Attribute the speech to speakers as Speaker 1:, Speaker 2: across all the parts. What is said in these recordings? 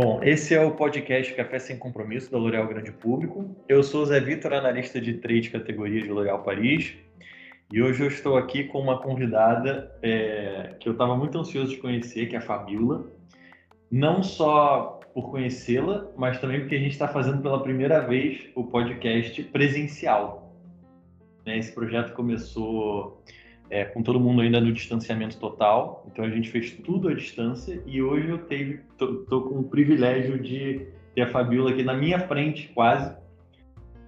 Speaker 1: Bom, esse é o podcast Café Sem Compromisso da L'Oréal Grande Público. Eu sou Zé Vitor, analista de trade categoria de L'Oréal Paris. E hoje eu estou aqui com uma convidada é, que eu estava muito ansioso de conhecer, que é a Fabiola. Não só por conhecê-la, mas também porque a gente está fazendo pela primeira vez o podcast presencial. Né, esse projeto começou é, com todo mundo ainda no distanciamento total, então a gente fez tudo à distância e hoje eu teve, tô, tô com o privilégio de ter a Fabiola aqui na minha frente, quase,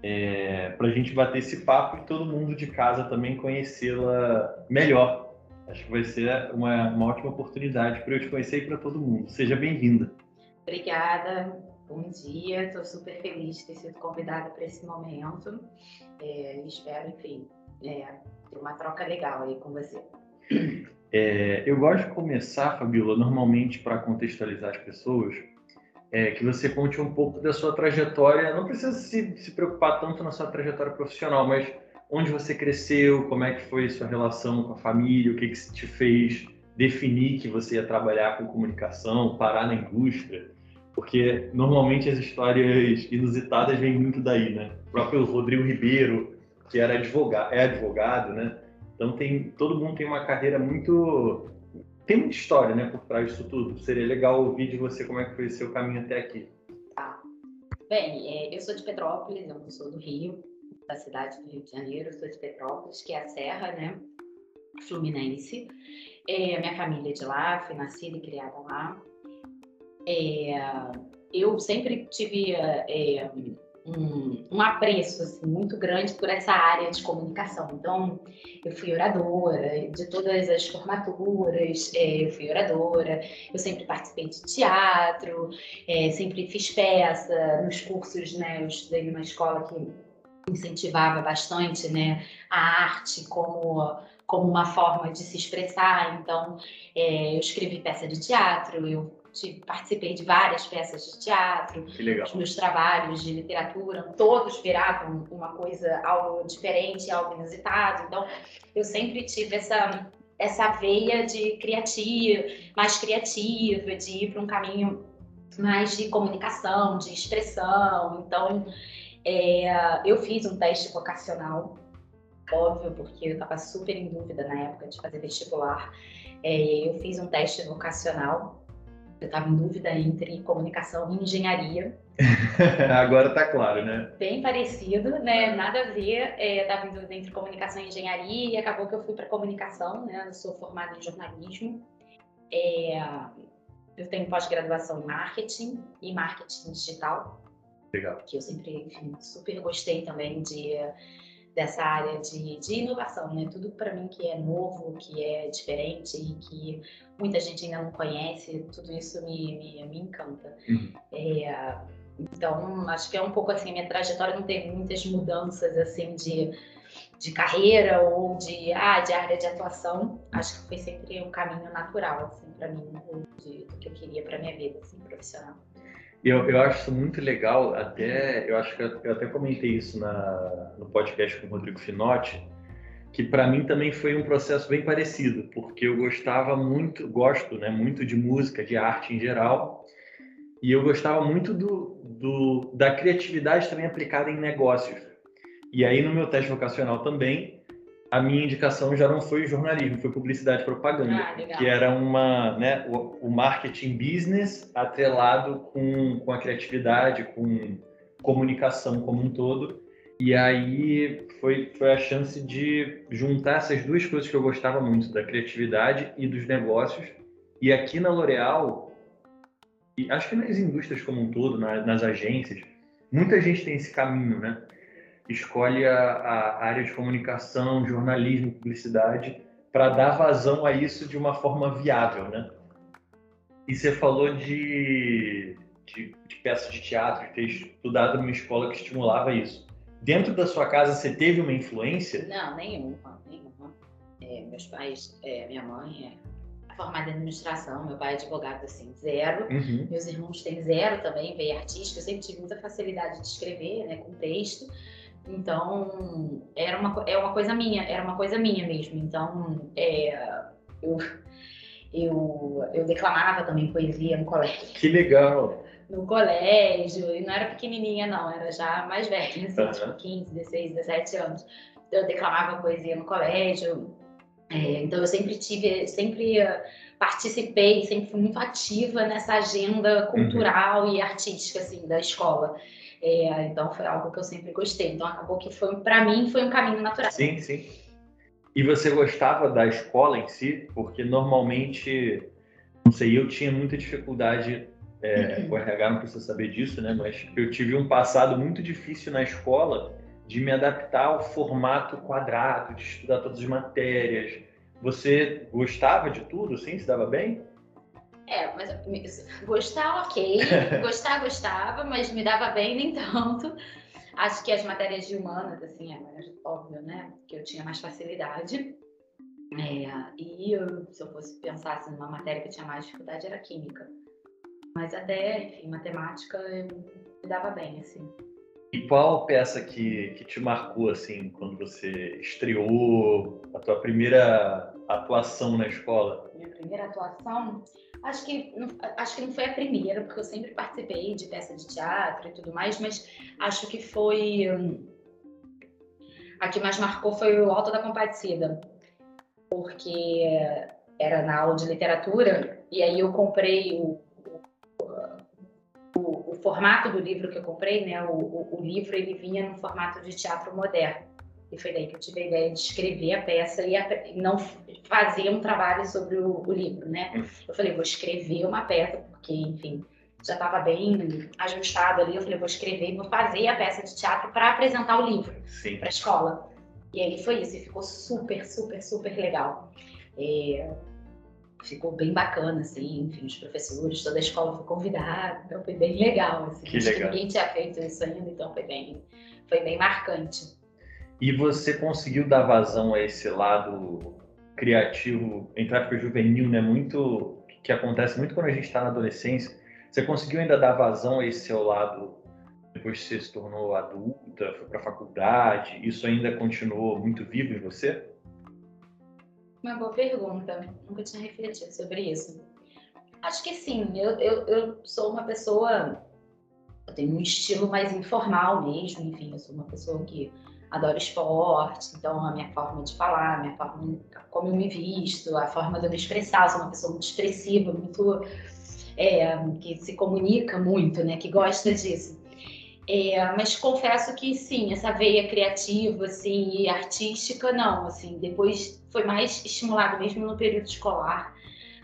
Speaker 1: é, para a gente bater esse papo e todo mundo de casa também conhecê-la melhor. Acho que vai ser uma, uma ótima oportunidade para eu te conhecer e para todo mundo. Seja bem-vinda.
Speaker 2: Obrigada, bom dia. Estou super feliz de ter sido convidada para esse momento. É, espero, enfim, é, uma troca legal aí com você.
Speaker 1: É, eu gosto de começar, Fabiola, normalmente para contextualizar as pessoas, é, que você conte um pouco da sua trajetória. Não precisa se, se preocupar tanto na sua trajetória profissional, mas onde você cresceu, como é que foi sua relação com a família, o que, que te fez definir que você ia trabalhar com comunicação, parar na indústria, porque normalmente as histórias inusitadas vêm muito daí, né? O próprio Rodrigo Ribeiro, que era advogado, é advogado, né? Então tem todo mundo tem uma carreira muito tem muita história, né, por trás disso tudo. Seria legal ouvir de você como é que foi o seu caminho até aqui.
Speaker 2: Tá. Bem, é, eu sou de Petrópolis, eu sou do Rio, da cidade do Rio de Janeiro, eu sou de Petrópolis, que é a Serra, né, Fluminense. É, minha família é de lá, fui nascida e criada lá. É, eu sempre tive é, um, um apreço assim, muito grande por essa área de comunicação. Então, eu fui oradora de todas as formaturas, é, eu fui oradora, eu sempre participei de teatro, é, sempre fiz peça nos cursos, né? Eu estudei numa escola que incentivava bastante, né, a arte como como uma forma de se expressar. Então, é, eu escrevi peça de teatro, eu participei de várias peças de teatro.
Speaker 1: Que legal.
Speaker 2: Os meus trabalhos de literatura, todos viravam uma coisa, algo diferente, algo inusitado. Então, eu sempre tive essa essa veia de criativa, mais criativa, de ir para um caminho mais de comunicação, de expressão. Então, é, eu fiz um teste vocacional, óbvio, porque eu estava super em dúvida na época de fazer vestibular. É, eu fiz um teste vocacional eu estava em dúvida entre comunicação e engenharia.
Speaker 1: Agora está claro, né?
Speaker 2: Bem parecido, né? Nada a ver. É, estava em dúvida entre comunicação e engenharia e acabou que eu fui para comunicação, né? Eu sou formada em jornalismo. É, eu tenho pós-graduação em marketing e marketing digital.
Speaker 1: Legal.
Speaker 2: Que eu sempre, enfim, super gostei também de dessa área de, de inovação, né? Tudo para mim que é novo, que é diferente e que muita gente ainda não conhece, tudo isso me, me, me encanta. Uhum. É, então, acho que é um pouco assim, minha trajetória não teve muitas mudanças assim de, de carreira ou de, ah, de área de atuação. Acho que foi sempre um caminho natural, assim, para mim, de, do que eu queria para minha vida, assim, profissional.
Speaker 1: Eu, eu acho isso muito legal, até eu acho que eu até comentei isso na, no podcast com o Rodrigo Finotti, que para mim também foi um processo bem parecido, porque eu gostava muito, gosto né, muito de música, de arte em geral, e eu gostava muito do, do, da criatividade também aplicada em negócios. E aí no meu teste vocacional também, a minha indicação já não foi jornalismo, foi publicidade e propaganda,
Speaker 2: ah,
Speaker 1: que era uma, né, o, o, marketing business atrelado com, com a criatividade, com comunicação como um todo. E aí foi, foi a chance de juntar essas duas coisas que eu gostava muito, da criatividade e dos negócios. E aqui na L'Oréal, e acho que nas indústrias como um todo, na, nas agências, muita gente tem esse caminho, né? Escolhe a, a área de comunicação, jornalismo, publicidade, para dar vazão a isso de uma forma viável, né? E você falou de, de, de peças de teatro, de ter estudado numa escola que estimulava isso. Dentro da sua casa, você teve uma influência?
Speaker 2: Não, nenhuma, nenhuma. É, meus pais, é, minha mãe é formada em administração, meu pai é advogado, assim, zero. Uhum. Meus irmãos têm zero também, veio artística. Eu sempre tive muita facilidade de escrever, né, com texto. Então, era uma, é uma coisa minha, era uma coisa minha mesmo. Então, é, eu, eu, eu declamava também poesia no colégio.
Speaker 1: Que legal!
Speaker 2: no colégio, e não era pequenininha, não, era já mais velha, assim,
Speaker 1: Aham.
Speaker 2: tipo 15, 16, 17 anos. Eu declamava poesia no colégio, é, então eu sempre tive, sempre eh, participei, sempre fui muito ativa nessa agenda cultural e artística, assim, da escola. É, então foi algo que eu sempre gostei. Então acabou que foi, para mim, foi um caminho natural.
Speaker 1: Sim, sim. E você gostava da escola em si? Porque normalmente, não sei, eu tinha muita dificuldade, é, o RH não precisa saber disso, né? Mas eu tive um passado muito difícil na escola de me adaptar ao formato quadrado, de estudar todas as matérias. Você gostava de tudo, sim? Se dava bem?
Speaker 2: É, mas gostar, ok. Gostar, gostava, mas me dava bem nem tanto. Acho que as matérias de humanas, assim, é óbvio, né? Que eu tinha mais facilidade. É, e eu, se eu fosse pensar assim, numa matéria que eu tinha mais dificuldade, era química. Mas até, enfim, matemática eu me dava bem, assim.
Speaker 1: E qual peça que, que te marcou, assim, quando você estreou a tua primeira atuação na escola?
Speaker 2: Minha primeira atuação, acho que, acho que não foi a primeira, porque eu sempre participei de peça de teatro e tudo mais, mas acho que foi. hum, A que mais marcou foi o Alto da Compadecida, porque era na aula de literatura, e aí eu comprei o, o, o formato do livro que eu comprei, né? O, o, o livro ele vinha no formato de teatro moderno. E foi daí que eu tive a ideia de escrever a peça e, a- não fazer um trabalho sobre o, o livro, né? Eu falei, vou escrever uma peça, porque, enfim, já estava bem ajustado ali. Eu falei, vou escrever e vou fazer a peça de teatro para apresentar o livro para a escola. E aí foi isso, e ficou super, super, super legal. É, ficou bem bacana, assim, enfim, os professores, toda a escola foi convidada, então foi bem legal. Assim.
Speaker 1: Que legal.
Speaker 2: que ninguém tinha feito isso ainda, então foi bem, foi bem marcante.
Speaker 1: E você conseguiu dar vazão a esse lado criativo, entre aspas, juvenil, né? Muito que acontece muito quando a gente está na adolescência. Você conseguiu ainda dar vazão a esse seu lado depois que você se tornou adulta, foi para a faculdade? Isso ainda continuou muito vivo em você?
Speaker 2: Uma boa pergunta. Nunca tinha refletido sobre isso. Acho que sim. Eu, eu, eu sou uma pessoa. Eu tenho um estilo mais informal mesmo. Enfim, eu sou uma pessoa que adora esporte. Então, a minha forma de falar, a minha forma como eu me visto, a forma de eu me expressar. Eu sou uma pessoa muito expressiva, muito. é, que se comunica muito, né? Que gosta disso. É, mas confesso que sim, essa veia criativa assim, e artística, não. Assim, depois foi mais estimulado mesmo no período escolar,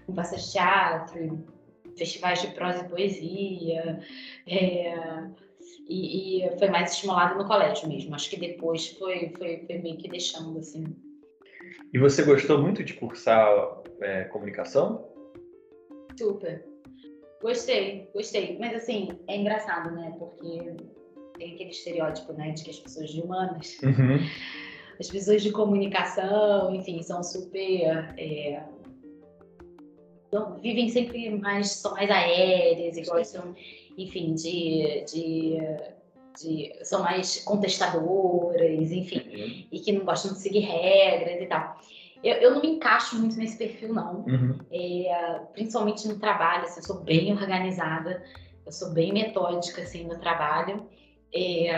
Speaker 2: com peças teatro, festivais de prosa e poesia. é, e, e foi mais estimulado no colégio mesmo. Acho que depois foi, foi, foi meio que deixando assim.
Speaker 1: E você gostou muito de cursar é, comunicação?
Speaker 2: Super. Gostei, gostei. Mas assim, é engraçado, né? Porque tem aquele estereótipo, né, de que as pessoas de humanas
Speaker 1: Uhum.
Speaker 2: as pessoas de comunicação, enfim, são super. é, vivem sempre mais, são mais aéreas e gostam, enfim, de, de, de- são mais contestadoras, enfim, e que não gostam de seguir regras e tal. Eu, eu não me encaixo muito nesse perfil, não.
Speaker 1: Uhum.
Speaker 2: É, principalmente no trabalho, assim, eu sou bem organizada, eu sou bem metódica assim, no trabalho. É,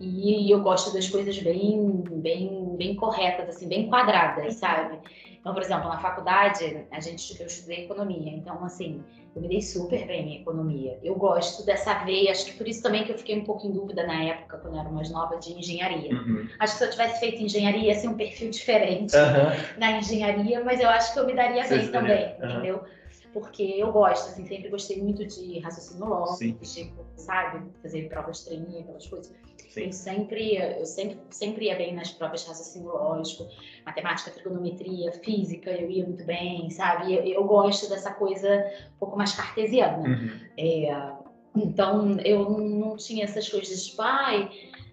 Speaker 2: e eu gosto das coisas bem, bem, bem corretas, assim, bem quadradas, sabe? Então, por exemplo, na faculdade, a gente, eu estudei economia, então, assim, eu me dei super bem em economia. Eu gosto dessa veia, acho que por isso também que eu fiquei um pouco em dúvida na época, quando eu era mais nova, de engenharia.
Speaker 1: Uhum.
Speaker 2: Acho que se eu tivesse feito engenharia, ia ser um perfil diferente
Speaker 1: Aham.
Speaker 2: na engenharia, mas eu acho que eu me daria
Speaker 1: Você
Speaker 2: bem também,
Speaker 1: aham.
Speaker 2: entendeu? Porque eu gosto, assim, sempre gostei muito de raciocínio lógico, tipo, sabe? Fazer provas de treininho, aquelas coisas.
Speaker 1: Sim.
Speaker 2: Eu sempre, eu sempre, sempre ia bem nas provas de raciocínio lógico, matemática, trigonometria, física, eu ia muito bem, sabe? Eu, eu gosto dessa coisa um pouco mais cartesiana.
Speaker 1: Uhum.
Speaker 2: É, então, eu não, tinha essas coisas de pai,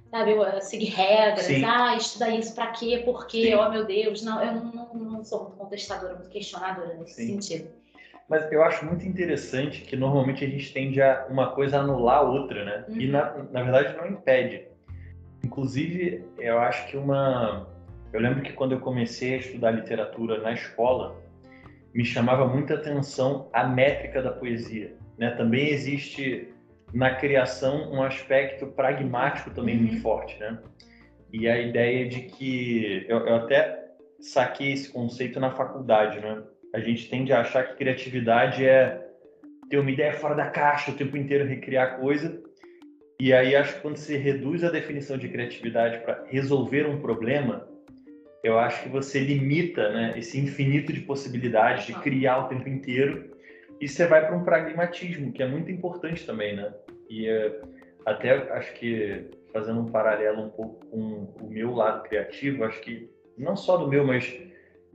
Speaker 2: sabe, eu seguir regras,
Speaker 1: Sim.
Speaker 2: ah, estudar isso pra quê, por quê,
Speaker 1: Sim.
Speaker 2: oh meu Deus, não, eu não, não, não sou muito contestadora, muito questionadora nesse
Speaker 1: Sim.
Speaker 2: sentido.
Speaker 1: Mas eu acho muito interessante que normalmente a gente tende a uma coisa anular a outra, né? E
Speaker 2: Uhum.
Speaker 1: na, na verdade não impede. Inclusive, eu acho que uma. Eu lembro que quando eu comecei a estudar literatura na escola, me chamava muita atenção a métrica da poesia. né, também existe na criação um aspecto pragmático também uhum. muito forte, né? E a ideia de que eu, eu até saquei esse conceito na faculdade, né? A gente tende a achar que criatividade é ter uma ideia fora da caixa o tempo inteiro, recriar coisa. E aí acho que quando você reduz a definição de criatividade para resolver um problema, eu acho que você limita né, esse infinito de possibilidades de criar o tempo inteiro e você vai para um pragmatismo, que é muito importante também, né? E é, até acho que fazendo um paralelo um pouco com o meu lado criativo, acho que não só do meu, mas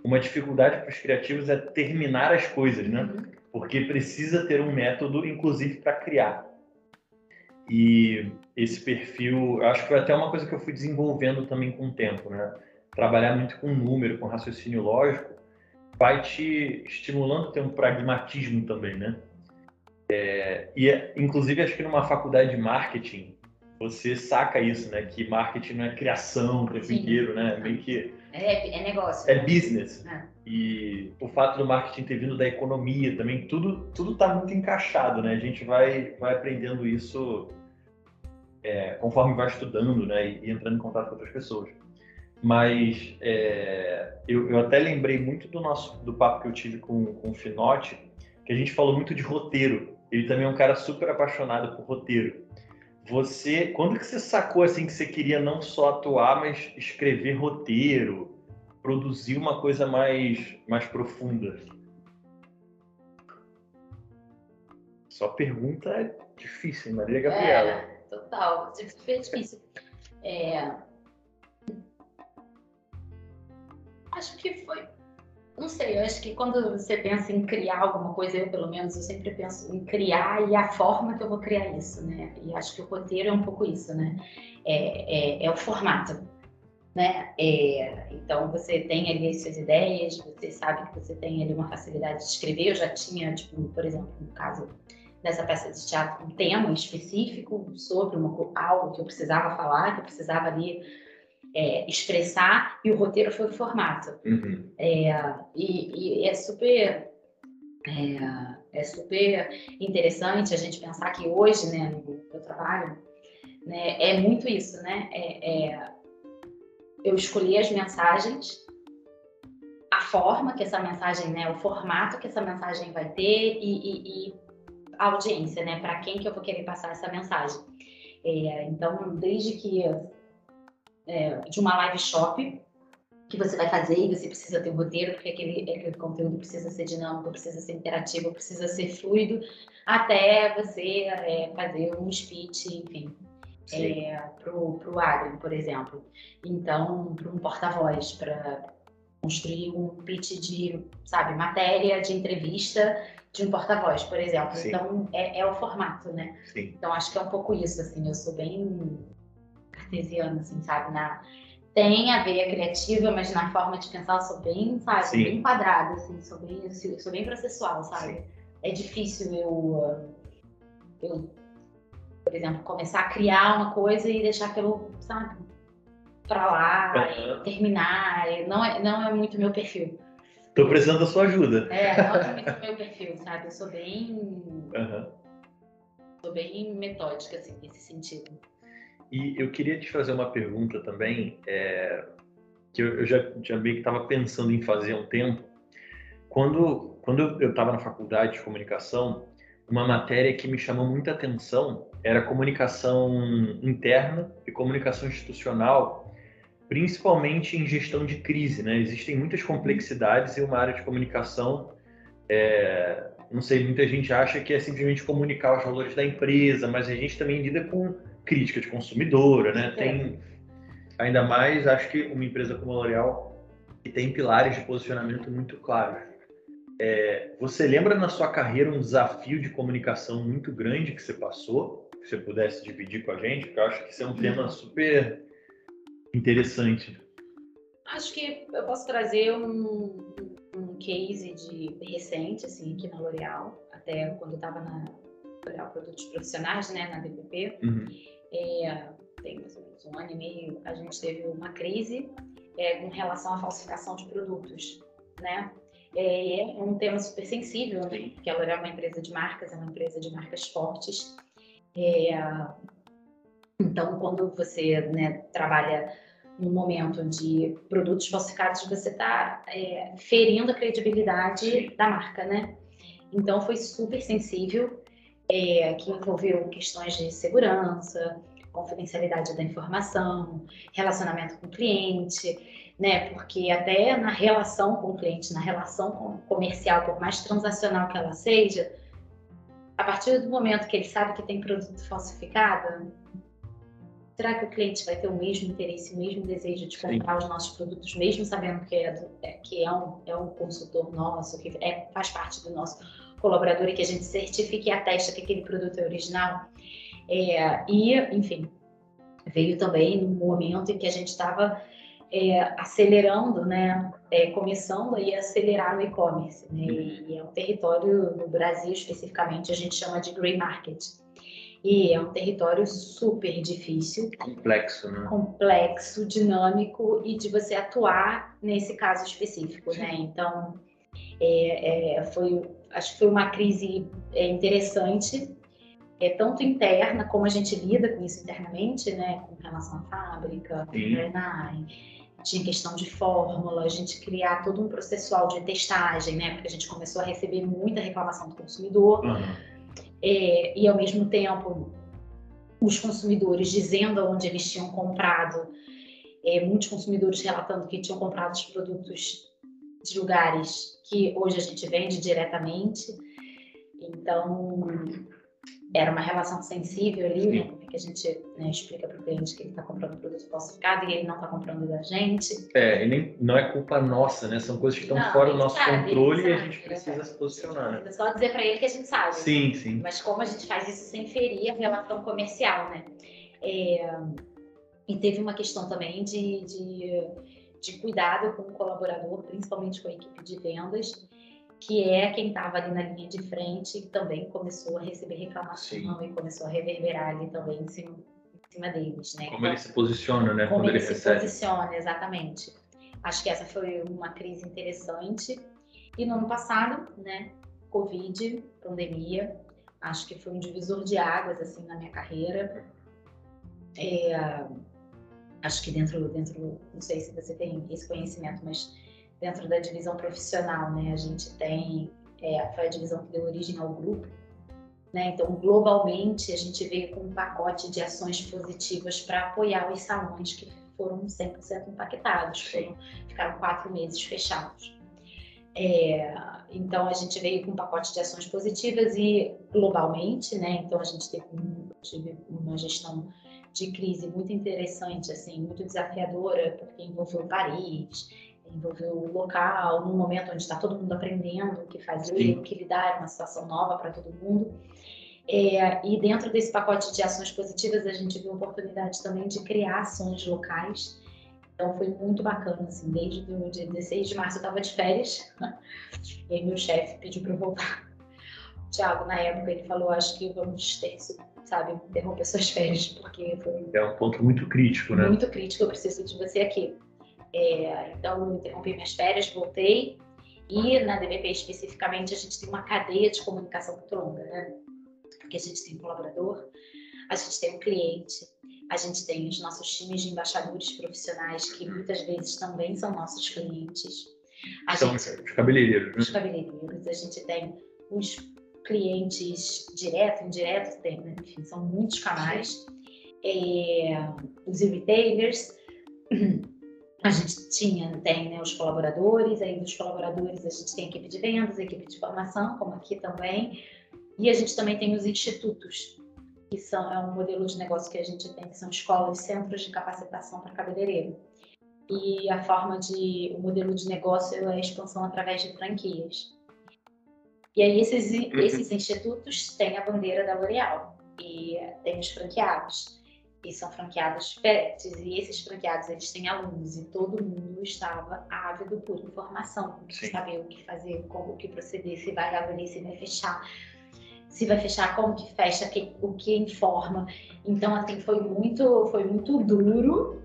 Speaker 1: uma dificuldade para os criativos é terminar as coisas, né? Uhum. Porque precisa ter um método, inclusive, para criar. E esse perfil, acho que foi até uma coisa que eu fui desenvolvendo também com o tempo, né? Trabalhar muito com número, com raciocínio lógico, vai te estimulando a ter um pragmatismo também, né? É, e, inclusive, acho que numa faculdade de marketing, você saca isso, né? Que marketing não é criação o tempo Sim. inteiro, né? Meio que...
Speaker 2: É, é negócio.
Speaker 1: É business. É. E o fato do marketing ter vindo da economia também, tudo tudo está muito encaixado, né? A gente vai, vai aprendendo isso é, conforme vai estudando, né? E, e entrando em contato com outras pessoas mas é, eu, eu, até lembrei muito do nosso do papo que eu tive com, com o Finote, que a gente falou muito de roteiro. Ele também é um cara super apaixonado por roteiro. Você, quando que você sacou assim que você queria não só atuar, mas escrever roteiro, produzir uma coisa mais mais profunda? Só pergunta é difícil, Maria Gabriela.
Speaker 2: É, total, super difícil. É, Acho que foi. Não sei, eu acho que quando você pensa em criar alguma coisa, eu pelo menos, eu sempre penso em criar e a forma que eu vou criar isso, né? E acho que o roteiro é um pouco isso, né? É, é, é o formato, né? É, então você tem ali as suas ideias, você sabe que você tem ali uma facilidade de escrever. Eu já tinha, tipo, por exemplo, no caso dessa peça de teatro, um tema específico sobre uma, algo que eu precisava falar, que eu precisava ali é, expressar e o roteiro foi o formato. Uhum. É, e, e, é super é, é, super interessante a gente pensar que hoje, né, no meu trabalho, né, é muito isso, né? É, é, eu escolhi as mensagens, a forma que essa mensagem, né, o formato que essa mensagem vai ter e, e, e a audiência, né, para quem que eu vou querer passar essa mensagem. É, então, desde que é, de uma live shop que você vai fazer e você precisa ter um roteiro, porque aquele, aquele conteúdo precisa ser dinâmico, precisa ser interativo, precisa ser fluido, até você é, fazer um speech, enfim, é, para o agro, por exemplo. Então, para um porta-voz, para construir um pitch de, sabe, matéria de entrevista de um porta-voz, por exemplo. Sim. Então, é, é, o formato, né? Sim. Então, acho que é um pouco isso, assim, eu sou bem cartesiana, assim, sabe? Na, tem a veia criativa, mas na forma de pensar eu sou bem, sabe, Sim. bem quadrada, assim, sou bem, sou bem processual, sabe? Sim. É difícil eu, eu, por exemplo, começar a criar uma coisa e deixar aquilo, sabe, pra lá, uhum. terminar. Não é, não é muito meu perfil.
Speaker 1: Tô precisando da sua ajuda.
Speaker 2: É, não é muito meu perfil, sabe? Eu sou bem. Uhum. Sou bem metódica, assim, nesse sentido.
Speaker 1: E eu queria te fazer uma pergunta também, é, que eu, eu, já, já meio que estava pensando em fazer há um tempo. Quando, quando eu estava na faculdade de comunicação, uma matéria que me chamou muita atenção era comunicação interna e comunicação institucional, principalmente em gestão de crise. Né? Existem muitas complexidades em uma área de comunicação. É, não sei, muita gente acha que é simplesmente comunicar os valores da empresa, mas a gente também lida com crítica de consumidora, né? Tem ainda mais, acho que uma empresa como a L'Oréal que tem pilares de posicionamento muito claros. É, você lembra na sua carreira um desafio de comunicação muito grande que você passou? Que você pudesse dividir com a gente? Porque eu acho que isso é um tema super interessante.
Speaker 2: Acho que eu posso trazer um, um case de recente, assim, aqui na L'Oréal, até quando eu estava na L'Oréal Produtos Profissionais, né, na DPP. Uhum é, tem mais ou menos um ano e meio, a gente teve uma crise é, com relação à falsificação de produtos, né? É, é um tema super sensível, né? Porque ela é uma empresa de marcas, é uma empresa de marcas fortes. É, então, quando você né, trabalha num momento de produtos falsificados, você está é, ferindo a credibilidade da marca, né? Então, foi super sensível, é, que envolveu questões de segurança, confidencialidade da informação, relacionamento com o cliente, né? Porque até na relação com o cliente, na relação comercial, por mais transacional que ela seja, a partir do momento que ele sabe que tem produto falsificado, será que o cliente vai ter o mesmo interesse, o mesmo desejo de comprar Sim. os nossos produtos, mesmo sabendo que é, do, é, que é, um, é um consultor nosso, que é, faz parte do nosso colaborador e que a gente certifique e atesta que aquele produto é original? É, e, enfim, veio também no momento em que a gente estava é, acelerando, né, é, começando a acelerar o e-commerce. Né, e é um território, no Brasil especificamente, a gente chama de grey market. E é um território super difícil.
Speaker 1: Complexo, né?
Speaker 2: Complexo, dinâmico e de você atuar nesse caso específico, Sim. né? Então, é, é, foi, acho que foi uma crise é, interessante, é, tanto interna, como a gente lida com isso internamente, né? Com relação à fábrica, com tinha questão de fórmula, a gente criar todo um processual de testagem, né? Porque a gente começou a receber muita reclamação do consumidor. Uhum é, e ao mesmo tempo os consumidores dizendo onde eles tinham comprado, é, muitos consumidores relatando que tinham comprado os produtos de lugares que hoje a gente vende diretamente. Então, era uma relação sensível ali, né? Como é que a gente né, explica para o cliente que ele está comprando produto falsificado e ele não está comprando da gente.
Speaker 1: É, e nem, não é culpa nossa, né? São coisas que estão não, fora do nosso sabe, controle e a gente precisa se posicionar. Né?
Speaker 2: É só dizer para ele que a gente sabe.
Speaker 1: Sim, sim.
Speaker 2: Mas como a gente faz isso sem ferir a relação comercial, né? É, e teve uma questão também de, de, de cuidado com o colaborador, principalmente com a equipe de vendas, que é quem estava ali na linha de frente e também começou a receber reclamação Sim. e começou a reverberar ali também em cima, em cima deles, né?
Speaker 1: Como então, ele se posiciona, né?
Speaker 2: Como
Speaker 1: Quando
Speaker 2: ele, ele se recebe. posiciona, exatamente. Acho que essa foi uma crise interessante. E no ano passado, né? Covid, pandemia, acho que foi um divisor de águas assim na minha carreira. É, acho que dentro, dentro, não sei se você tem esse conhecimento, mas dentro da divisão profissional, né? A gente tem, é, foi a divisão que deu origem ao grupo, né? Então, globalmente, a gente veio com um pacote de ações positivas para apoiar os salões que foram 100% impactados, foram, ficaram quatro meses fechados. É, então, a gente veio com um pacote de ações positivas e globalmente, né? Então, a gente teve, teve uma gestão de crise muito interessante, assim, muito desafiadora, porque envolveu Paris, envolver o local, num momento onde está todo mundo aprendendo o que fazer, Sim. o que lidar, uma situação nova para todo mundo. É, e dentro desse pacote de ações positivas, a gente viu a oportunidade também de criar ações locais. Então foi muito bacana, assim, desde o dia 16 de março eu estava de férias, e aí meu chefe pediu para eu voltar. Tiago, na época, ele falou, acho que vamos ter, sabe, interromper suas férias, porque foi...
Speaker 1: É um ponto muito crítico, né?
Speaker 2: Muito crítico, eu preciso de você aqui. É, então, interrompi minhas férias, voltei. E na DBP especificamente, a gente tem uma cadeia de comunicação muito longa, né? Porque a gente tem um colaborador, a gente tem um cliente, a gente tem os nossos times de embaixadores profissionais, que muitas vezes também são nossos clientes.
Speaker 1: A são gente, os cabeleireiros, né?
Speaker 2: Os cabeleireiros. A gente tem os clientes direto, indireto, tem, né? enfim, são muitos canais. É, os retailers a gente tinha, tem né, os colaboradores, aí dos colaboradores a gente tem equipe de vendas, equipe de formação, como aqui também, e a gente também tem os institutos, que são é um modelo de negócio que a gente tem, que são escolas, centros de capacitação para cabeleireiro. E a forma de, o modelo de negócio é a expansão através de franquias. E aí esses, uhum. esses institutos têm a bandeira da L'Oréal e tem os franqueados e são franqueados diferentes e esses franqueados eles têm alunos e todo mundo estava ávido por informação, Sim. saber o que fazer, como que proceder, se vai abrir, se vai fechar, se vai fechar, como que fecha, que, o que informa. Então assim foi muito, foi muito duro,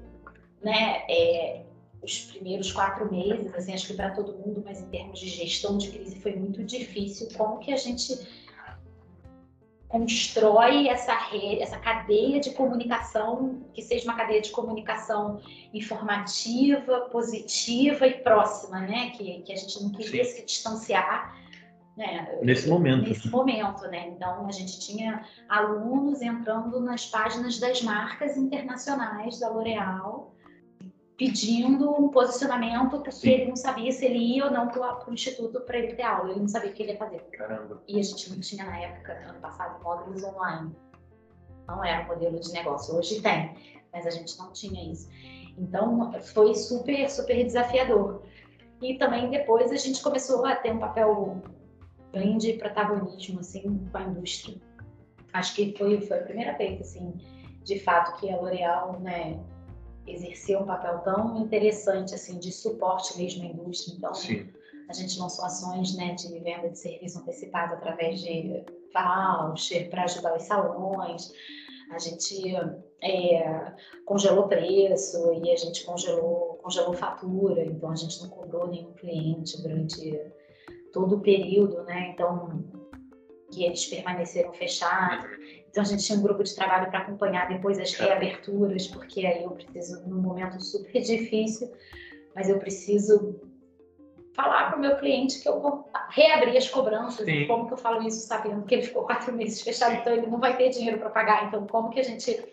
Speaker 2: né? É, os primeiros quatro meses, assim, acho que para todo mundo, mas em termos de gestão de crise foi muito difícil. Como que a gente constrói essa rede, essa cadeia de comunicação que seja uma cadeia de comunicação informativa, positiva e próxima, né? Que, que a gente não queria Sim. se distanciar. Né?
Speaker 1: Nesse momento.
Speaker 2: Nesse momento, né? Então a gente tinha alunos entrando nas páginas das marcas internacionais da L'Oréal pedindo um posicionamento porque Sim. ele não sabia se ele ia ou não para o instituto para ele ter aula, ele não sabia o que ele ia fazer.
Speaker 1: Caramba.
Speaker 2: E a gente não tinha na época, ano passado, módulos online. Não era um modelo de negócio, hoje tem, mas a gente não tinha isso. Então foi super, super desafiador. E também depois a gente começou a ter um papel bem de protagonismo assim com a indústria. Acho que foi, foi a primeira vez assim, de fato que a L'Oréal, né, exercer um papel tão interessante assim de suporte mesmo à indústria. Então, Sim. a gente lançou ações né, de venda de serviço antecipado através de voucher para ajudar os salões. A gente é, congelou preço e a gente congelou, congelou fatura, então a gente não cobrou nenhum cliente durante todo o período, né? Então, que eles permaneceram fechados. Então a gente tinha um grupo de trabalho para acompanhar depois as reaberturas, porque aí eu preciso, num momento super difícil, mas eu preciso falar para o meu cliente que eu vou reabrir as cobranças. Sim. Como que eu falo isso sabendo que ele ficou quatro meses fechado, então ele não vai ter dinheiro para pagar. Então como que a gente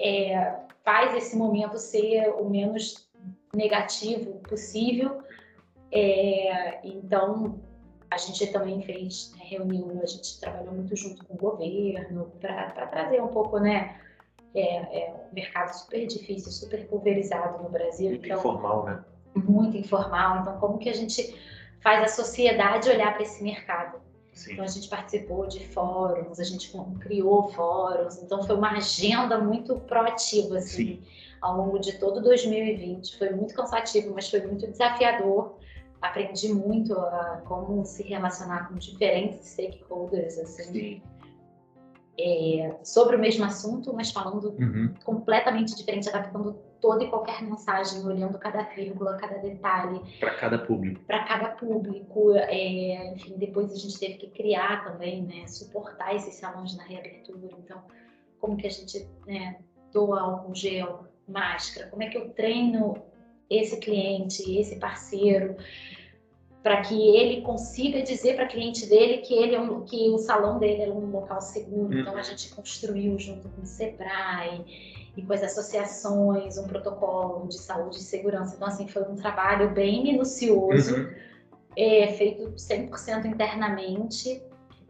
Speaker 2: é, faz esse momento ser o menos negativo possível? É, então a gente também fez né, reunião, a gente trabalhou muito junto com o governo para trazer um pouco, né? É, é, um mercado super difícil, super pulverizado no Brasil.
Speaker 1: Muito então, informal, né?
Speaker 2: Muito informal. Então, como que a gente faz a sociedade olhar para esse mercado? Sim. Então, a gente participou de fóruns, a gente criou fóruns. Então, foi uma agenda muito proativa, assim, Sim. ao longo de todo 2020. Foi muito cansativo, mas foi muito desafiador aprendi muito a como se relacionar com diferentes stakeholders, assim, é, sobre o mesmo assunto, mas falando uhum. completamente diferente, adaptando toda e qualquer mensagem, olhando cada vírgula, cada detalhe.
Speaker 1: Para cada público.
Speaker 2: Para cada público. É, enfim, depois a gente teve que criar também, né, suportar esses salões na reabertura. Então, como que a gente né, doa álcool gel, máscara, como é que eu treino esse cliente, esse parceiro, para que ele consiga dizer para cliente dele que ele é um, que o salão dele é um local seguro. Uhum. Então a gente construiu junto com o Sebrae e com as associações um protocolo de saúde e segurança. Então assim foi um trabalho bem minucioso, uhum. é, feito 100% internamente.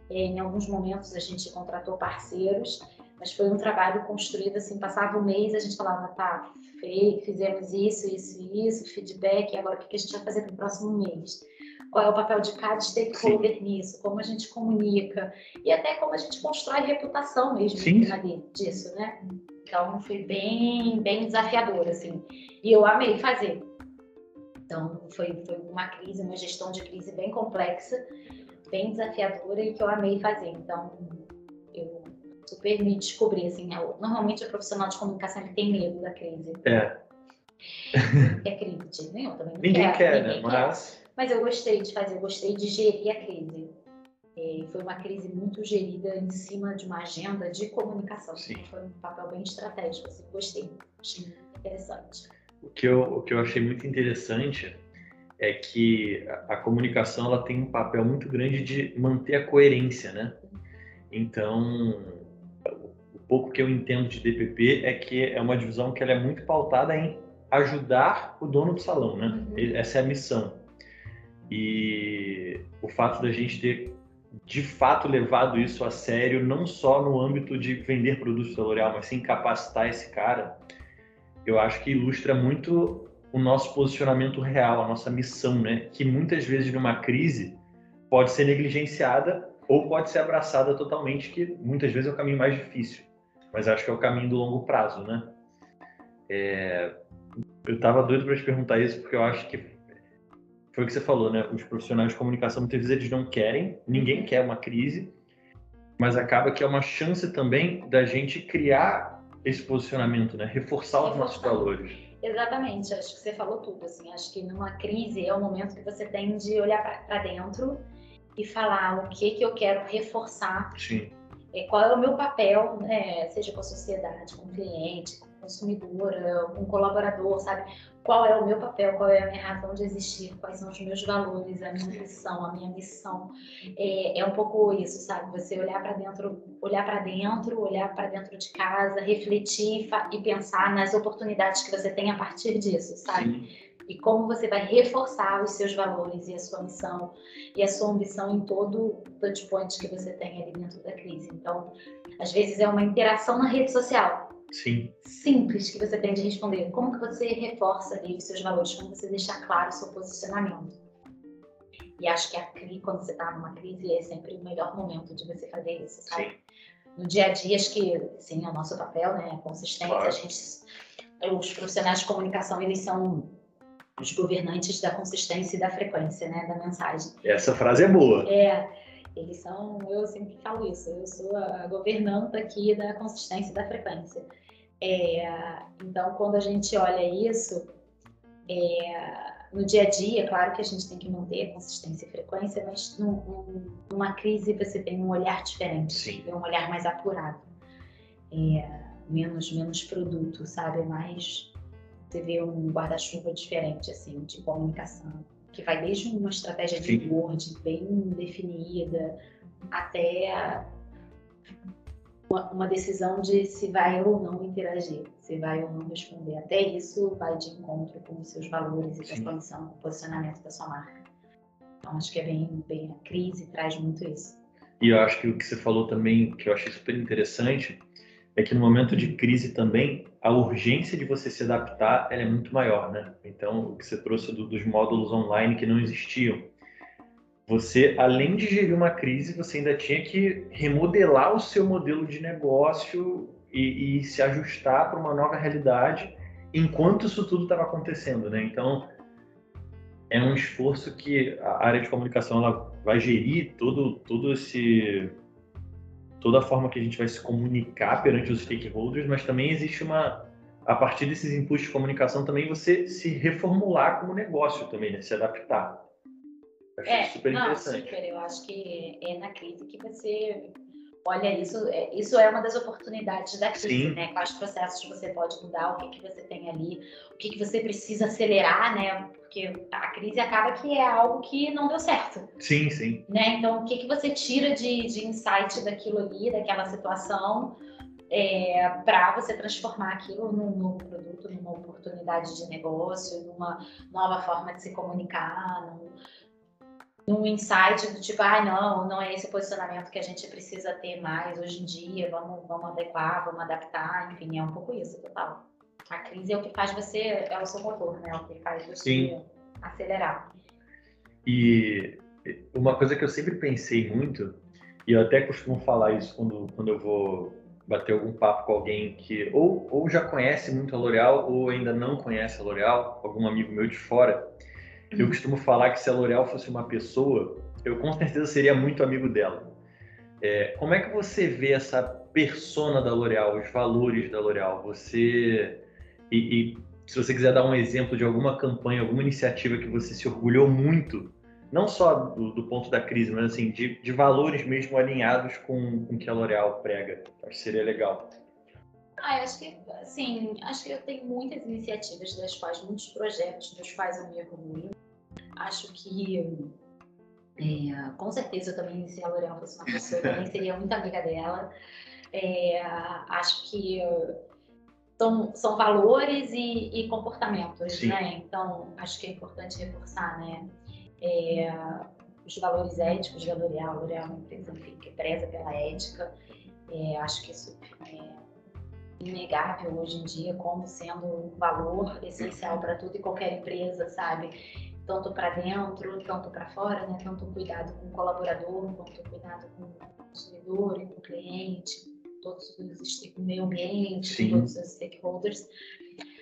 Speaker 2: É, em alguns momentos a gente contratou parceiros, mas foi um trabalho construído assim, passava um mês a gente falava, tá, fizemos isso, isso e isso, feedback, agora o que a gente vai fazer para o próximo mês? qual é o papel de cada stakeholder Sim. nisso, como a gente comunica e até como a gente constrói reputação mesmo Sim. disso, né? Então foi bem, bem desafiador, assim. E eu amei fazer. Então foi, foi uma crise, uma gestão de crise bem complexa, bem desafiadora e que eu amei fazer. Então super me descobri, assim, eu, normalmente o profissional de comunicação ele tem medo da crise.
Speaker 1: É.
Speaker 2: É crise de nenhum, também não
Speaker 1: Ninguém
Speaker 2: quer,
Speaker 1: quer, né? ninguém né? Quer. Mas
Speaker 2: mas eu gostei de fazer, eu gostei de gerir a crise. É, foi uma crise muito gerida em cima de uma agenda de comunicação. Sim. Foi um papel bem estratégico, assim, gostei, achei interessante.
Speaker 1: O que, eu, o que eu achei muito interessante é que a, a comunicação ela tem um papel muito grande de manter a coerência, né? Então, pouco que eu entendo de DPP é que é uma divisão que ela é muito pautada em ajudar o dono do salão, né? Uhum. Essa é a missão. E o fato da gente ter de fato levado isso a sério, não só no âmbito de vender produtos da L'Oréal, mas sim capacitar esse cara, eu acho que ilustra muito o nosso posicionamento real, a nossa missão, né? Que muitas vezes numa crise pode ser negligenciada ou pode ser abraçada totalmente, que muitas vezes é o caminho mais difícil, mas acho que é o caminho do longo prazo, né? É... Eu estava doido para te perguntar isso porque eu acho que foi o que você falou, né? Os profissionais de comunicação muitas vezes eles não querem, ninguém quer uma crise, mas acaba que é uma chance também da gente criar esse posicionamento, né? Reforçar, Reforçar. os nossos valores.
Speaker 2: Exatamente, acho que você falou tudo. Assim, acho que numa crise é o momento que você tem de olhar para dentro e falar o que que eu quero reforçar.
Speaker 1: Sim.
Speaker 2: É, qual é o meu papel, né? Seja com a sociedade, com o cliente, com o consumidor, com o colaborador, sabe? Qual é o meu papel, qual é a minha razão de existir, quais são os meus valores, a minha missão, a minha missão. É, é um pouco isso, sabe? Você olhar para dentro, olhar para dentro, olhar para dentro de casa, refletir e pensar nas oportunidades que você tem a partir disso, sabe? Sim e como você vai reforçar os seus valores e a sua missão e a sua ambição em todo o touchpoint que você tem ali dentro da crise. Então, às vezes é uma interação na rede social.
Speaker 1: Sim.
Speaker 2: Simples que você tem de responder. Como que você reforça ali os seus valores? Como você deixa claro o seu posicionamento? E acho que a crise, quando você está numa crise, é sempre o melhor momento de você fazer isso, sabe? Sim. No dia a dia, acho que, sim, é o nosso papel, né? A consistência, claro. a gente, os profissionais de comunicação, eles são os governantes da consistência e da frequência, né, da mensagem.
Speaker 1: Essa frase é boa.
Speaker 2: É, eles são, eu sempre falo isso, eu sou a governanta aqui da consistência e da frequência. É, então, quando a gente olha isso, é, no dia a dia, claro que a gente tem que manter a consistência e frequência, mas num, numa crise você tem um olhar diferente,
Speaker 1: Sim.
Speaker 2: um olhar mais apurado, é, menos menos produto, sabe, mais você vê um guarda-chuva diferente, assim, de comunicação, que vai desde uma estratégia de Sim. Word bem definida até uma, uma, decisão de se vai ou não interagir, se vai ou não responder. Até isso vai de encontro com os seus valores e com a posição, o posicionamento da sua marca. Então, acho que é bem, bem a crise traz muito isso.
Speaker 1: E eu acho que o que você falou também, que eu achei super interessante, é que no momento de crise também a urgência de você se adaptar é muito maior, né? Então, o que você trouxe do, dos módulos online que não existiam, você, além de gerir uma crise, você ainda tinha que remodelar o seu modelo de negócio e, e se ajustar para uma nova realidade enquanto isso tudo estava acontecendo, né? Então, é um esforço que a área de comunicação ela vai gerir todo, todo esse toda a forma que a gente vai se comunicar perante os stakeholders, mas também existe uma a partir desses inputs de comunicação também você se reformular como negócio também, né? se adaptar.
Speaker 2: Acho é, super não, interessante. Super, eu acho que é na crise que você olha isso, é, isso é uma das oportunidades da crise, Sim. né? Quais processos você pode mudar, o que, que você tem ali, o que, que você precisa acelerar, né? Porque a crise acaba que é algo que não deu certo.
Speaker 1: Sim, sim.
Speaker 2: Né? Então, o que, que você tira de, de insight daquilo ali, daquela situação, é, para você transformar aquilo num novo produto, numa oportunidade de negócio, numa nova forma de se comunicar, num, num insight do tipo, ah, não, não é esse posicionamento que a gente precisa ter mais hoje em dia, vamos, vamos adequar, vamos adaptar, enfim, é um pouco isso, total. A crise é o que faz você, é o seu motor, né? É o que faz você Sim. acelerar.
Speaker 1: E uma coisa que eu sempre pensei muito, e eu até costumo falar isso quando, quando eu vou bater algum papo com alguém que ou, ou já conhece muito a L'Oréal ou ainda não conhece a L'Oréal, algum amigo meu de fora, eu costumo falar que se a L'Oréal fosse uma pessoa, eu com certeza seria muito amigo dela. É, como é que você vê essa persona da L'Oréal, os valores da L'Oréal? Você e, e, se você quiser dar um exemplo de alguma campanha, alguma iniciativa que você se orgulhou muito, não só do, do ponto da crise, mas assim de, de valores mesmo alinhados com o que a L'Oréal prega, acho que seria legal.
Speaker 2: Ah, acho que, assim, acho que eu tenho muitas iniciativas das quais, muitos projetos dos quais eu me orgulho. Acho que, é, com certeza, eu também, se a L'Oréal fosse uma pessoa, eu também seria muito amiga dela. É, acho que são, são valores e, e comportamentos, Sim. né? Então, acho que é importante reforçar, né? É, os valores éticos da L'Oréal. L'Oréal é uma empresa que preza pela ética. É, acho que isso é inegável hoje em dia como sendo um valor essencial para tudo e qualquer empresa, sabe? Tanto para dentro, tanto para fora, né? Tanto cuidado com o colaborador, quanto cuidado com o consumidor e com o cliente, todos os com o meio ambiente, Sim. todos os stakeholders.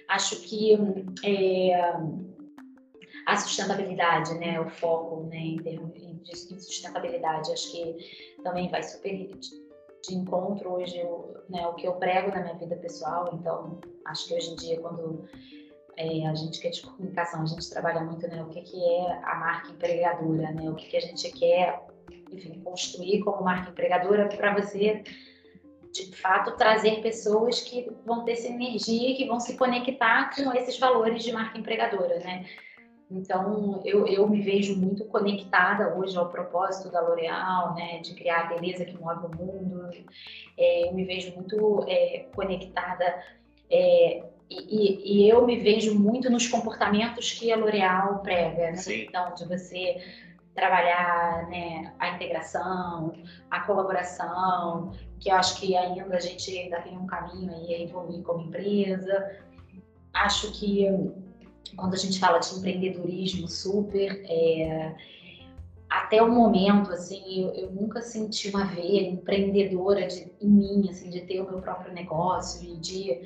Speaker 2: Acho que é, a sustentabilidade, né, o foco né, em termos de sustentabilidade, acho que também vai super de encontro hoje eu, né, o que eu prego na minha vida pessoal. Então, acho que hoje em dia, quando é, a gente que é de comunicação, a gente trabalha muito, né? O que, que é a marca empregadora, né? O que, que a gente quer, enfim, construir como marca empregadora para você, de fato, trazer pessoas que vão ter essa energia, que vão se conectar com esses valores de marca empregadora, né? Então, eu, eu me vejo muito conectada hoje ao propósito da L'Oréal, né, de criar a beleza que move o mundo. É, eu me vejo muito é, conectada é, e, e, eu me vejo muito nos comportamentos que a L'Oréal prega, né? Então, de você trabalhar né, a integração, a colaboração, que eu acho que ainda a gente ainda tem um caminho aí a evoluir como empresa. Acho que quando a gente fala de empreendedorismo super, é, até o momento, assim, eu, eu, nunca senti uma veia empreendedora de, em mim, assim, de ter o meu próprio negócio e de,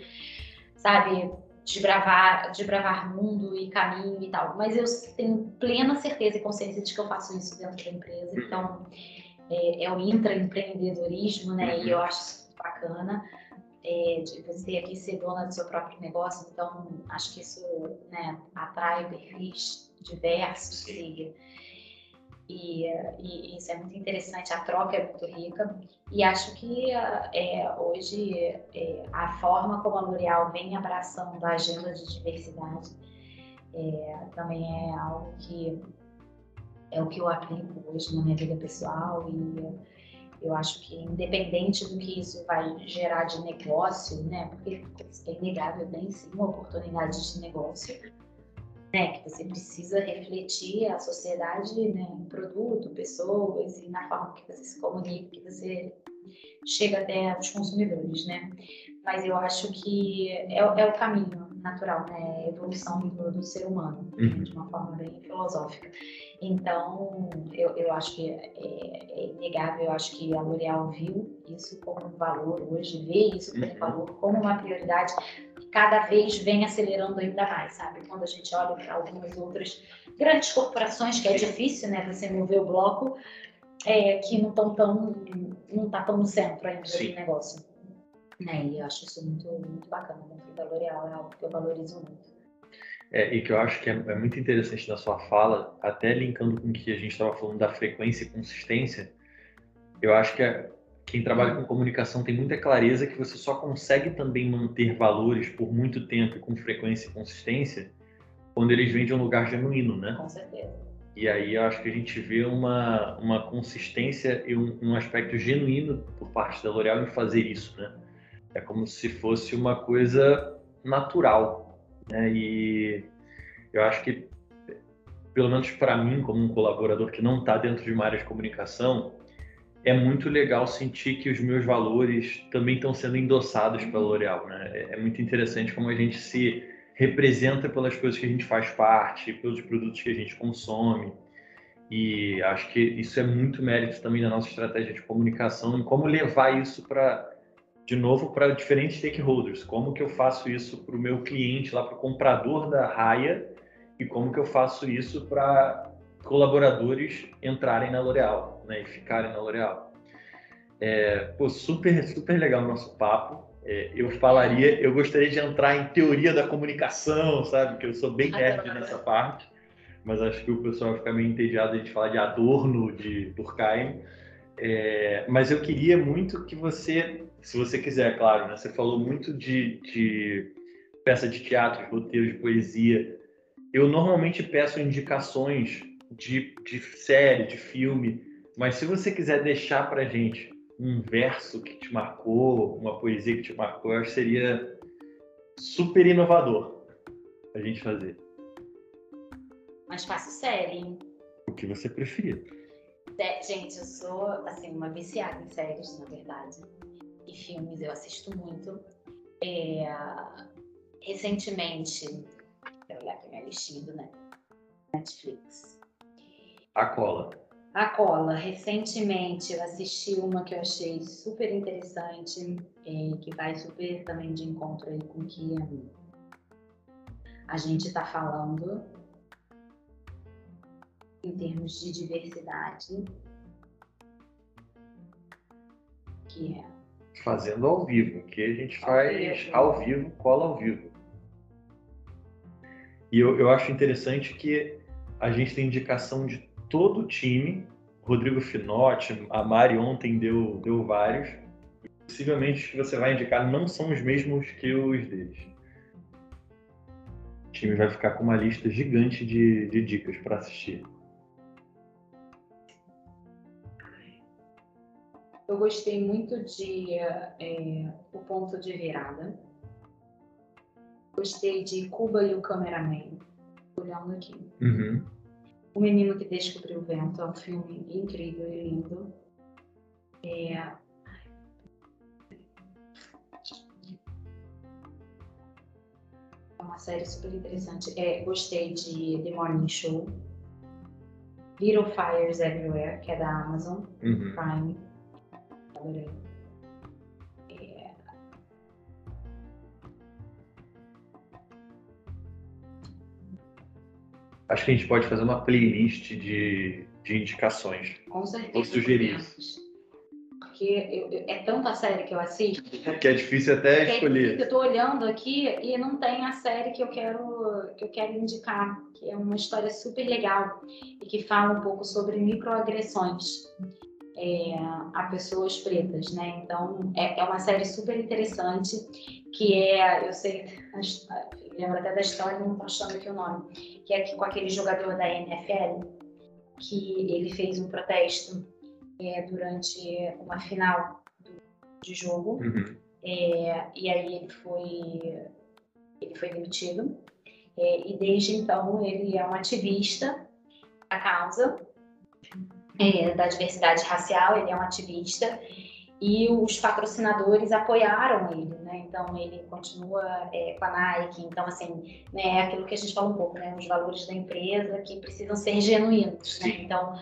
Speaker 2: sabe, desbravar, desbravar mundo e caminho e tal. Mas eu tenho plena certeza e consciência de que eu faço isso dentro da empresa. Uhum. Então, é, é o intraempreendedorismo, né? E eu acho isso bacana é, de você aqui ser dona do seu próprio negócio, então acho que isso né, atrai perfis diversos e, e, e, isso é muito interessante, a troca é muito rica. E acho que é, hoje é, a forma como a L'Oréal vem abraçando a agenda de diversidade é, também é algo que é o que eu aplico hoje na minha vida pessoal e eu acho que independente do que isso vai gerar de negócio, né? Porque é inegável, tem sim uma oportunidade de negócio, né? Que você precisa refletir a sociedade, né? Em produto, pessoas e na forma que você se comunica, que você chega até os consumidores, né? Mas eu acho que é, é o caminho natural, né? Evolução do, do ser humano, uhum. de uma forma bem filosófica. Então, eu, eu acho que é, é, inegável, eu acho que a L'Oréal viu isso como um valor hoje, vê isso como um uhum. valor, como uma prioridade, cada vez vem acelerando ainda mais, sabe? Quando a gente olha para algumas outras grandes corporações, que é difícil, né, você mover o bloco, é, que não estão tão, não tá tão no centro ainda Sim. do negócio. Né? E eu acho isso muito, muito bacana dentro da L'Oréal, é algo que eu valorizo muito.
Speaker 1: É, e que eu acho que é, é, muito interessante na sua fala, até linkando com o que a gente estava falando da frequência e consistência, eu acho que é, quem trabalha com comunicação tem muita clareza que você só consegue também manter valores por muito tempo com frequência e consistência quando eles vêm de um lugar genuíno, né?
Speaker 2: Com certeza.
Speaker 1: E aí eu acho que a gente vê uma, uma consistência e um, um aspecto genuíno por parte da L'Oréal em fazer isso, né? É como se fosse uma coisa natural, né? E eu acho que, pelo menos para mim, como um colaborador que não está dentro de uma área de comunicação, é muito legal sentir que os meus valores também estão sendo endossados pela L'Oréal. Né? É, é muito interessante como a gente se representa pelas coisas que a gente faz parte, pelos produtos que a gente consome. E acho que isso é muito mérito também da nossa estratégia de comunicação e como levar isso para de novo para diferentes stakeholders. Como que eu faço isso para o meu cliente, lá para o comprador da raia, e como que eu faço isso para colaboradores entrarem na L'Oréal né, e ficarem na L'Oréal. É, pô, super, super legal o nosso papo. É, eu falaria, eu gostaria de entrar em teoria da comunicação, sabe? Que eu sou bem nerd nessa parte, mas acho que o pessoal vai ficar meio entediado de a gente falar de Adorno, de Durkheim. É, mas eu queria muito que você se você quiser, claro, né? Você falou muito de, de peça de teatro, de roteiro de poesia. Eu normalmente peço indicações de, de série, de filme, mas se você quiser deixar para gente um verso que te marcou, uma poesia que te marcou, eu acho que seria super inovador a gente fazer.
Speaker 2: Mas faço série.
Speaker 1: O que você preferir.
Speaker 2: Gente, eu sou assim uma viciada em séries, na verdade e filmes eu assisto muito. É, recentemente, quero olhar aqui minha listinha do né? Netflix.
Speaker 1: A Cola.
Speaker 2: A Cola. Recentemente eu assisti uma que eu achei super interessante, é, que vai super também de encontro aí com o que a gente está falando em termos de diversidade, que é
Speaker 1: fazendo ao vivo, que a gente faz ao vivo, cola ao vivo. E eu, eu acho interessante que a gente tem indicação de todo o time. Rodrigo Finotti, a Mari ontem deu, deu vários. Possivelmente os que você vai indicar não são os mesmos que os deles. O time vai ficar com uma lista gigante de, de dicas para assistir.
Speaker 2: Eu gostei muito de é, O Ponto de Virada. Gostei de Cuba e o Cameraman. Olhando aqui.
Speaker 1: Uhum.
Speaker 2: O Menino que Descobriu o Vento é um filme incrível e lindo. É... é uma série super interessante. É, gostei de The Morning Show. Little Fires Everywhere, que é da Amazon
Speaker 1: Uhum.
Speaker 2: Prime. É,
Speaker 1: Acho que a gente pode fazer uma playlist de, de indicações.
Speaker 2: com certeza.
Speaker 1: Vou sugerir.
Speaker 2: Porque eu- eu- é tanta série que eu assisto.
Speaker 1: Que é difícil até
Speaker 2: que
Speaker 1: escolher.
Speaker 2: Eu tô olhando aqui e não tem a série que eu quero que eu quero indicar, que é uma história super legal e que fala um pouco sobre microagressões é, a pessoas pretas, né? Então é, é uma série super interessante que é, eu sei, lembro até da história, não tô achando aqui o nome, que é com aquele jogador da NFL que ele fez um protesto é, durante uma final de jogo
Speaker 1: Uhum.
Speaker 2: é, e aí ele foi, ele foi demitido. É, e desde então ele é um ativista da causa é, da diversidade racial, ele é um ativista. E os patrocinadores apoiaram ele, né? Então ele continua é, com a Nike. Então, assim, né, é aquilo que a gente fala um pouco, né? Os valores da empresa que precisam ser genuínos, né? Então,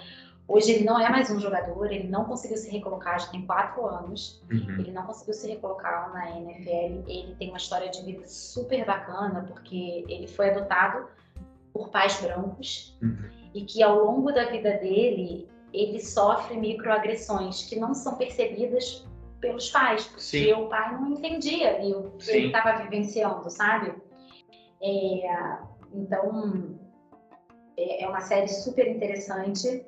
Speaker 2: hoje ele não é mais um jogador, ele não conseguiu se recolocar, já tem quatro anos.
Speaker 1: Uhum.
Speaker 2: Ele não conseguiu se recolocar na NFL. Ele tem uma história de vida super bacana, porque ele foi adotado por pais brancos
Speaker 1: Uhum.
Speaker 2: e que ao longo da vida dele ele sofre microagressões que não são percebidas pelos pais, porque
Speaker 1: Sim.
Speaker 2: o pai não entendia ali o que ele estava vivenciando, sabe? É, então é é uma série super interessante.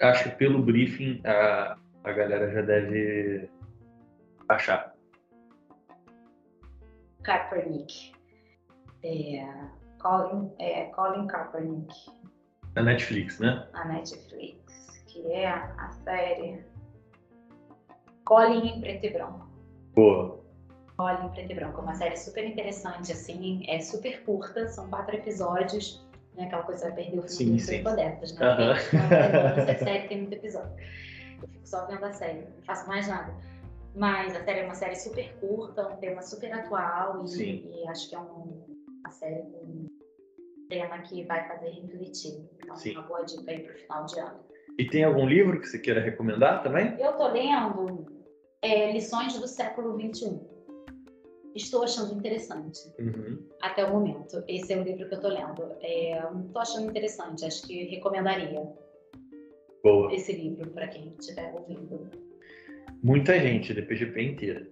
Speaker 1: Acho que pelo briefing a, a galera já deve achar.
Speaker 2: Kaepernick. É, Colin, é, Colin Kaepernick.
Speaker 1: Na Netflix, né?
Speaker 2: na Netflix, que é a série Colin em Preto e Branco.
Speaker 1: Boa.
Speaker 2: Colin em Preto e Branco, é uma série super interessante, assim, é super curta, são quatro episódios, né? Aquela coisa vai perder o filme
Speaker 1: sim.
Speaker 2: dos adeptos, né?
Speaker 1: Aham.
Speaker 2: Porque essa série tem muito episódio. Eu fico só vendo a série, não faço mais nada. Mas a série é uma série super curta, um tema super atual e, e acho que é um- série com um tema que vai fazer refletir. Então,
Speaker 1: Sim.
Speaker 2: uma boa dica aí pro final de ano.
Speaker 1: E tem algum livro que você queira recomendar também?
Speaker 2: Eu tô lendo é, Lições do Século XXI. Estou achando interessante
Speaker 1: Uhum.
Speaker 2: até o momento. Esse é o livro que eu tô lendo. É, tô achando interessante, acho que recomendaria
Speaker 1: Boa.
Speaker 2: esse livro para quem estiver ouvindo.
Speaker 1: Muita gente, DPGP inteira.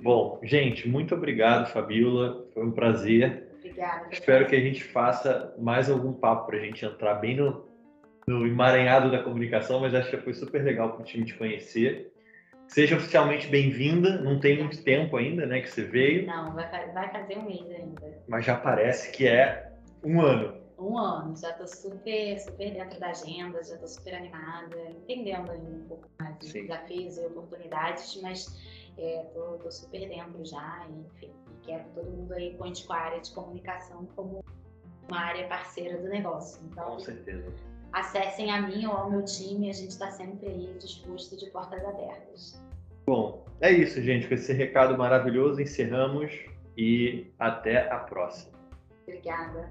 Speaker 1: Bom, gente, muito obrigado, Fabiola. Foi um prazer.
Speaker 2: Obrigada.
Speaker 1: Espero que a gente faça mais algum papo para a gente entrar bem no, no emaranhado da comunicação, mas acho que foi super legal para o time te conhecer. Seja oficialmente bem-vinda. Não tem muito tempo ainda, né, que você veio,
Speaker 2: Não, vai, vai fazer um mês ainda.
Speaker 1: mas já parece que é um ano.
Speaker 2: Um ano, já tô super, super dentro da agenda, já tô super animada, entendendo ainda um pouco mais
Speaker 1: Sim.
Speaker 2: desafios e oportunidades, mas é, tô, tô super dentro já, enfim, quero que todo mundo aí conte com a área de comunicação como uma área parceira do negócio. Então,
Speaker 1: Com certeza.
Speaker 2: acessem a mim ou ao meu time, a gente está sempre aí disposto de portas abertas.
Speaker 1: Bom, é isso, gente. Com esse recado maravilhoso, encerramos e até a próxima.
Speaker 2: Obrigada.